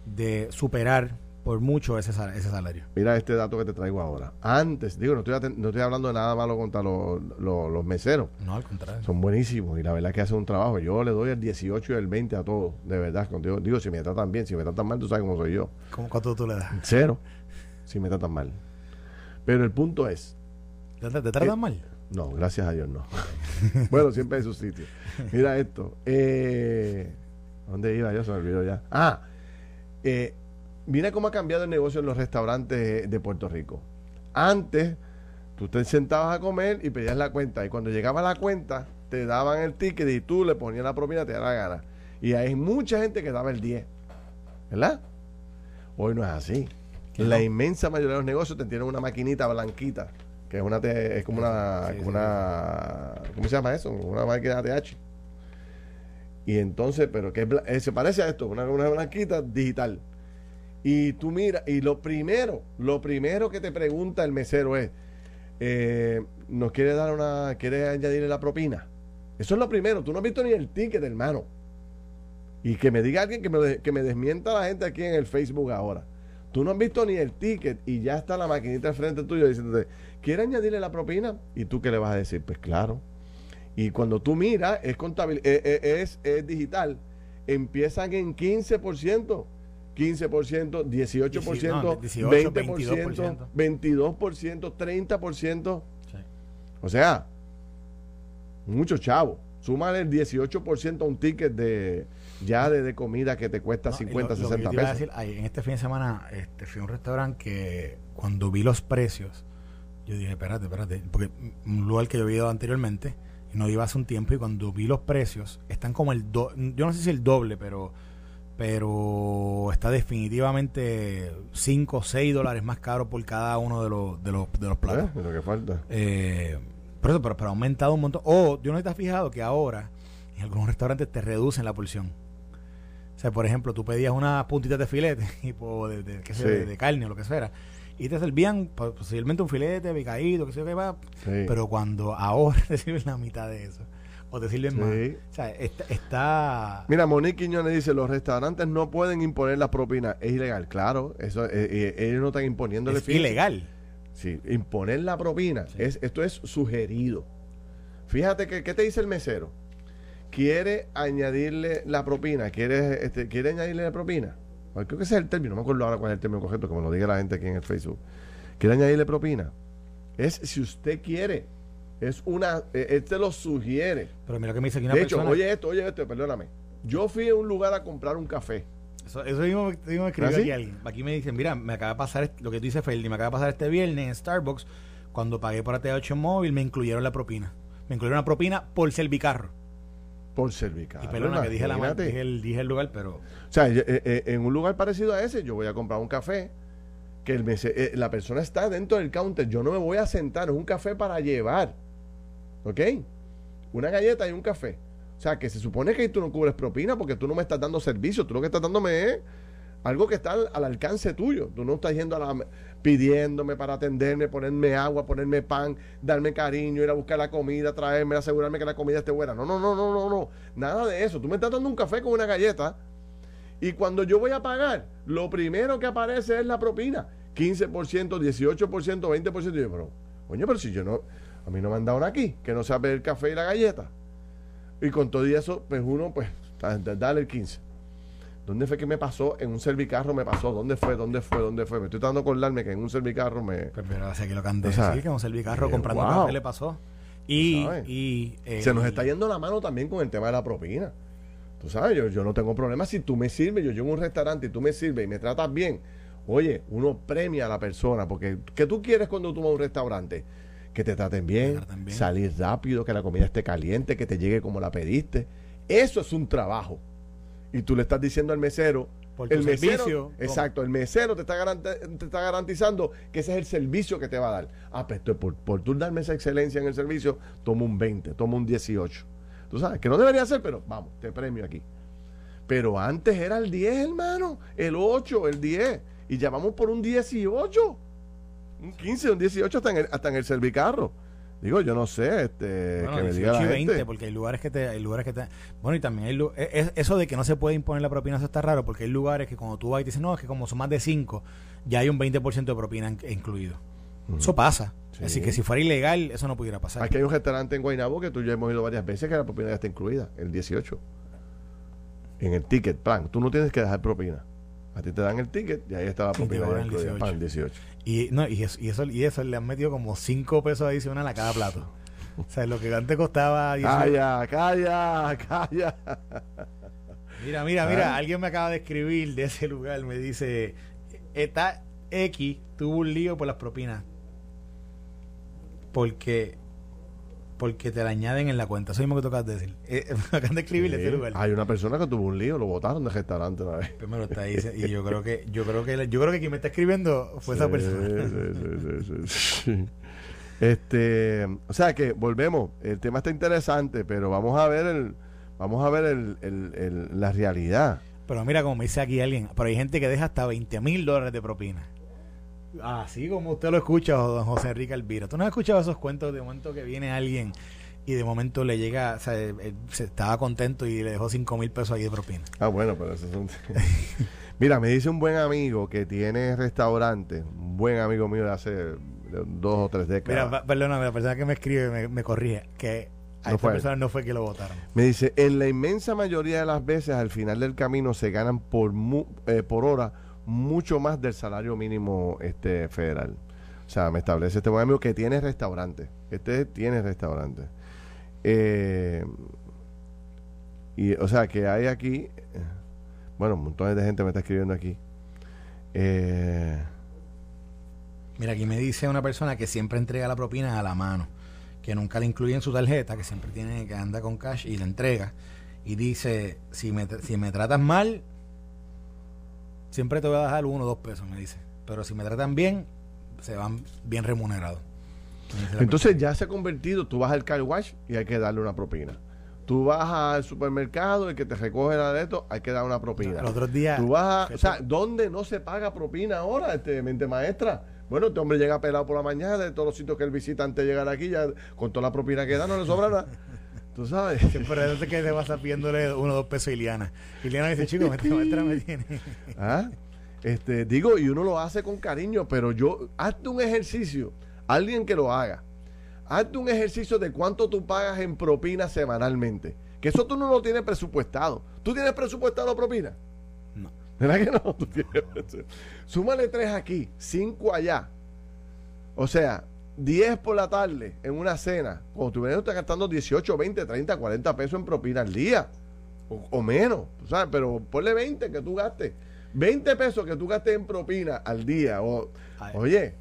de superar por mucho ese, ese salario. Mira este dato que te traigo ahora. Antes, digo, no estoy, no estoy hablando de nada malo contra los, los, meseros. No, al contrario. Son buenísimos y la verdad es que hacen un trabajo. Yo le doy el 18 y el 20 a todos, de verdad. Digo, digo, si me tratan bien, si me tratan mal, tú sabes cómo soy yo. ¿Cómo, ¿Cuánto tú le das? Cero, si me tratan mal. Pero el punto es... ¿Te, te tratan mal? No, gracias a Dios no. bueno, siempre en su sitio. Mira esto. Eh, ¿Dónde iba? Yo se me olvidó ya. Ah, eh, mira cómo ha cambiado el negocio en los restaurantes de Puerto Rico. Antes, tú te sentabas a comer y pedías la cuenta. Y cuando llegaba la cuenta, te daban el ticket y tú le ponías la propina, te da la gana. Y hay mucha gente que daba el 10. ¿Verdad? Hoy no es así. La inmensa mayoría de los negocios te tienen una maquinita blanquita, que es una es como una, como una ¿cómo se llama eso? Una máquina TH. Y entonces, pero que eh, se parece a esto, una, una blanquita digital. Y tú miras, y lo primero, lo primero que te pregunta el mesero es, eh, ¿nos quiere dar una, quiere añadirle la propina? Eso es lo primero, tú no has visto ni el ticket, hermano. Y que me diga alguien que me, que me desmienta la gente aquí en el Facebook ahora. Tú no has visto ni el ticket y ya está la maquinita al frente tuyo diciéndote, ¿quiere añadirle la propina? ¿Y tú qué le vas a decir? Pues claro. Y cuando tú miras, es, contable, eh, eh, es, es digital, empiezan en 15%. 15%, 18%, 20%, 22%, 30%. O sea, mucho chavo. Súmale el 18% a un ticket de ya de, comida que te cuesta 50, 60 pesos. en este fin de semana este, fui a un restaurante que cuando vi los precios, yo dije, espérate, espérate, porque un lugar que yo había ido anteriormente, y no iba hace un tiempo, y cuando vi los precios, están como el, do, yo no sé si el doble, pero pero está definitivamente 5 o 6 dólares más caro por cada uno de los, de los, de los platos. Eh, lo que falta. Eh, pero, pero, ha aumentado un montón. O, yo no te has fijado que ahora en algunos restaurantes te reducen la porción. O sea, por ejemplo, tú pedías unas puntitas de filete, tipo de, de, de, carne o lo que sea, y te servían posiblemente un filete picadito, que sé qué va. Pero cuando ahora te sirven la mitad de eso o te sirven más. O sea, está, Mira, Monique Quiñones dice, los restaurantes no pueden imponer las propinas. Es ilegal, claro. eso eh, eh, Ellos no están imponiéndole... Es ilegal. Sí, imponer la propina. Es, esto es sugerido. Fíjate que, ¿qué te dice el mesero? ¿Quiere añadirle la propina? ¿Quiere, este, ¿quiere añadirle la propina? Creo que ese es el término. No me acuerdo ahora cuál es el término correcto, como lo diga la gente aquí en el Facebook. ¿Quiere añadirle propina? Es si usted quiere. Es una, eh, él te lo sugiere. Pero mira que me dice aquí una De hecho, oye esto, oye esto, perdóname. Yo fui a un lugar a comprar un café. Eso, eso mismo, mismo escribió ¿Ah, aquí alguien. Aquí me dicen, mira, me acaba de pasar lo que tú dices, Ferdi, me acaba de pasar este viernes en Starbucks, cuando pagué por AT8 móvil, me incluyeron la propina. Me incluyeron la propina por servicarro. Por servicarro. Y perdona que dije, la, dije, el, dije el lugar, pero... O sea, eh, eh, en un lugar parecido a ese, yo voy a comprar un café, que el la persona está dentro del counter, yo no me voy a sentar, es un café para llevar. ¿Ok? Una galleta y un café. O sea, que se supone que tú no cubres propina porque tú no me estás dando servicio. Tú lo que estás dándome es algo que está al, alcance tuyo. Tú no estás yendo a la, pidiéndome para atenderme, ponerme agua, ponerme pan, darme cariño, ir a buscar la comida, traerme, asegurarme que la comida esté buena. No, no, no, no, no, no. Nada de eso. Tú me estás dando un café con una galleta y cuando yo voy a pagar, lo primero que aparece es la propina. 15%, 18%, 20%. Y yo, pero, coño, pero si yo no a mí no me han dado aquí, que no sabe el café y la galleta. Y con todo y eso, pues uno, pues, dale el 15. ¿Dónde fue que me pasó? En un servicarro me pasó. ¿Dónde fue? ¿Dónde fue? ¿Dónde fue? Me estoy tratando de acordarme que en un servicarro me. Pues, pero hace que lo canté. O sea, sí, que en un servicarro comprando café le pasó. Y. y Se nos está yendo la mano también con el tema de la propina. Tú sabes, yo, yo no tengo problema. Si tú me sirves, yo llego a un restaurante y tú me sirves y me tratas bien. Oye, uno premia a la persona. Porque, ¿qué tú quieres cuando tú vas a un restaurante? Que te traten bien, salir rápido, que la comida esté caliente, que te llegue como la pediste. Eso es un trabajo. Y tú le estás diciendo al mesero, Por el mesero, servicio. exacto, el mesero te está, te está garantizando que ese es el servicio que te va a dar. Ah, pues por, por tú darme esa excelencia en el servicio, toma un 20, toma un 18. Tú sabes, que no debería ser, pero vamos, te premio aquí. Pero antes era el 10, hermano, el 8, el 10, y ya vamos por un 18, un 15, un 18 hasta en el, hasta en el servicarro. Digo, yo no sé, este, Bueno, que me 18 diga la y 20, gente. porque hay lugares que te, hay lugares que te, bueno y también hay e- es- eso de que no se puede imponer la propina eso está raro porque hay lugares que cuando tú vas y te dicen no es que como son más de 5 ya hay un 20% de propina in- incluido. Eso pasa. Sí. Así que si fuera ilegal eso no pudiera pasar. Aquí hay un restaurante en Guaynabo que tú ya hemos ido varias veces que la propina ya está incluida, el 18. En el ticket plan. Tú no tienes que dejar propina. A ti te dan el ticket y ahí está la Y te propina ya cobran el incluida. 18. Pan 18. Y no y eso, y eso y eso le han metido como 5 pesos adicionales a cada plato. O sea, lo que antes costaba 18. Calla, calla, calla. Mira, mira, mira, Ah. alguien me acaba de escribir de ese lugar, me dice, está X tuvo un lío por las propinas. Porque porque te la añaden en la cuenta. Eso mismo que tocas decir. Eh, me acaban de escribir de Sí. ese lugar. Hay una persona que tuvo un lío, lo botaron del restaurante una vez. Primero está ahí y yo creo que yo creo que yo creo que quien me está escribiendo fue esa Sí, persona. sí, sí, sí, sí. Este, o sea que volvemos, el tema está interesante, pero vamos a ver el, vamos a ver el, el- el- la realidad. Pero mira como me dice aquí alguien, pero hay gente que deja hasta 20 mil dólares de propina. Así como usted lo escucha, don José Enrique Alvira. ¿Tú no has escuchado esos cuentos de momento que viene alguien y de momento le llega, o sea, eh, eh, se estaba contento y le dejó 5 mil pesos ahí de propina? Ah, bueno, pero eso es un... Mira, me dice un buen amigo que tiene restaurante, un buen amigo mío de hace dos o tres Mira, décadas. pa- perdóname, la persona que me escribe me, me corrige, que a No esta fue persona no fue que lo votaron. Me dice, en la inmensa mayoría de las veces al final del camino se ganan por mu- eh, por hora mucho más del salario mínimo este federal. O sea, me establece este buen amigo que tiene restaurante. Este tiene restaurante. Eh, y, o sea, que hay aquí, bueno, montones de gente me está escribiendo aquí. Eh, Mira, aquí me dice una persona que siempre entrega la propina a la mano, que nunca le incluye en su tarjeta, que siempre tiene que anda con cash y la entrega. Y dice, si me, si me tratas mal, siempre te voy a dejar uno o dos pesos, me dice. Pero si me tratan bien, se van bien remunerados. Entonces ya se ha convertido, tú vas al car wash y hay que darle una propina. Tú vas al supermercado y que te recoge la de esto, hay que dar una propina. El otro día- Tú vas a, o sea, ¿dónde no se paga propina ahora, este, mente maestra? Bueno, este hombre llega pelado por la mañana de todos los sitios que él visita antes de llegar aquí, ya con toda la propina que da, no le sobra nada. Tú sabes. Siempre es que se pasa pidiéndole uno o dos pesos a Iliana. Iliana dice, chico, me, me, me tiene. ¿Ah? Este, digo, y uno lo hace con cariño, pero yo, hazte un ejercicio, alguien que lo haga, hazte un ejercicio de cuánto tú pagas en propina semanalmente. Que eso tú no lo tienes presupuestado. ¿Tú tienes presupuestado propina? No. ¿Verdad que no? Tú tienes Súmale tres aquí, cinco allá. O sea, 10 por la tarde en una cena. Cuando tú estás gastando 18, 20, 30, 40 pesos en propina al día. O, o menos, ¿sabes? Pero ponle 20 que tú gastes. 20 pesos que tú gastes en propina al día. O, Ay. oye,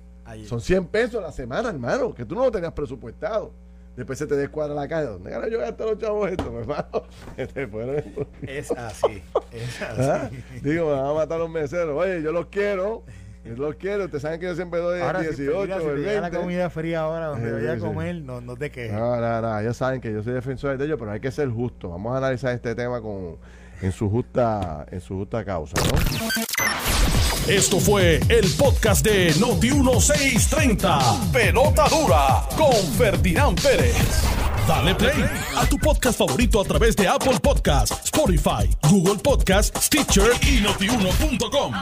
son 100 pesos a la semana, hermano, que tú no lo tenías presupuestado. Después se te descuadra la calle. ¿Dónde gano yo gastar los chavos esto, hermano? Es así, es ¿Ah? así. Digo, me van a matar los meseros. Oye, yo los quiero. Yo los quiero. Ustedes saben que yo siempre doy Ahora, si te, 18 mira, si o te el la 20. comida fría ahora donde Sí, vaya a sí. comer, no, no te quejes. No, no, no. Ellos saben que yo soy defensor de ellos, pero hay que ser justo. Vamos a analizar este tema con, en, su justa, en su justa causa, ¿no? Esto fue el podcast de Noti1630. Pelota dura con Ferdinand Pérez. Dale play a tu podcast favorito a través de Apple Podcasts, Spotify, Google Podcasts, Stitcher y notiuno.com.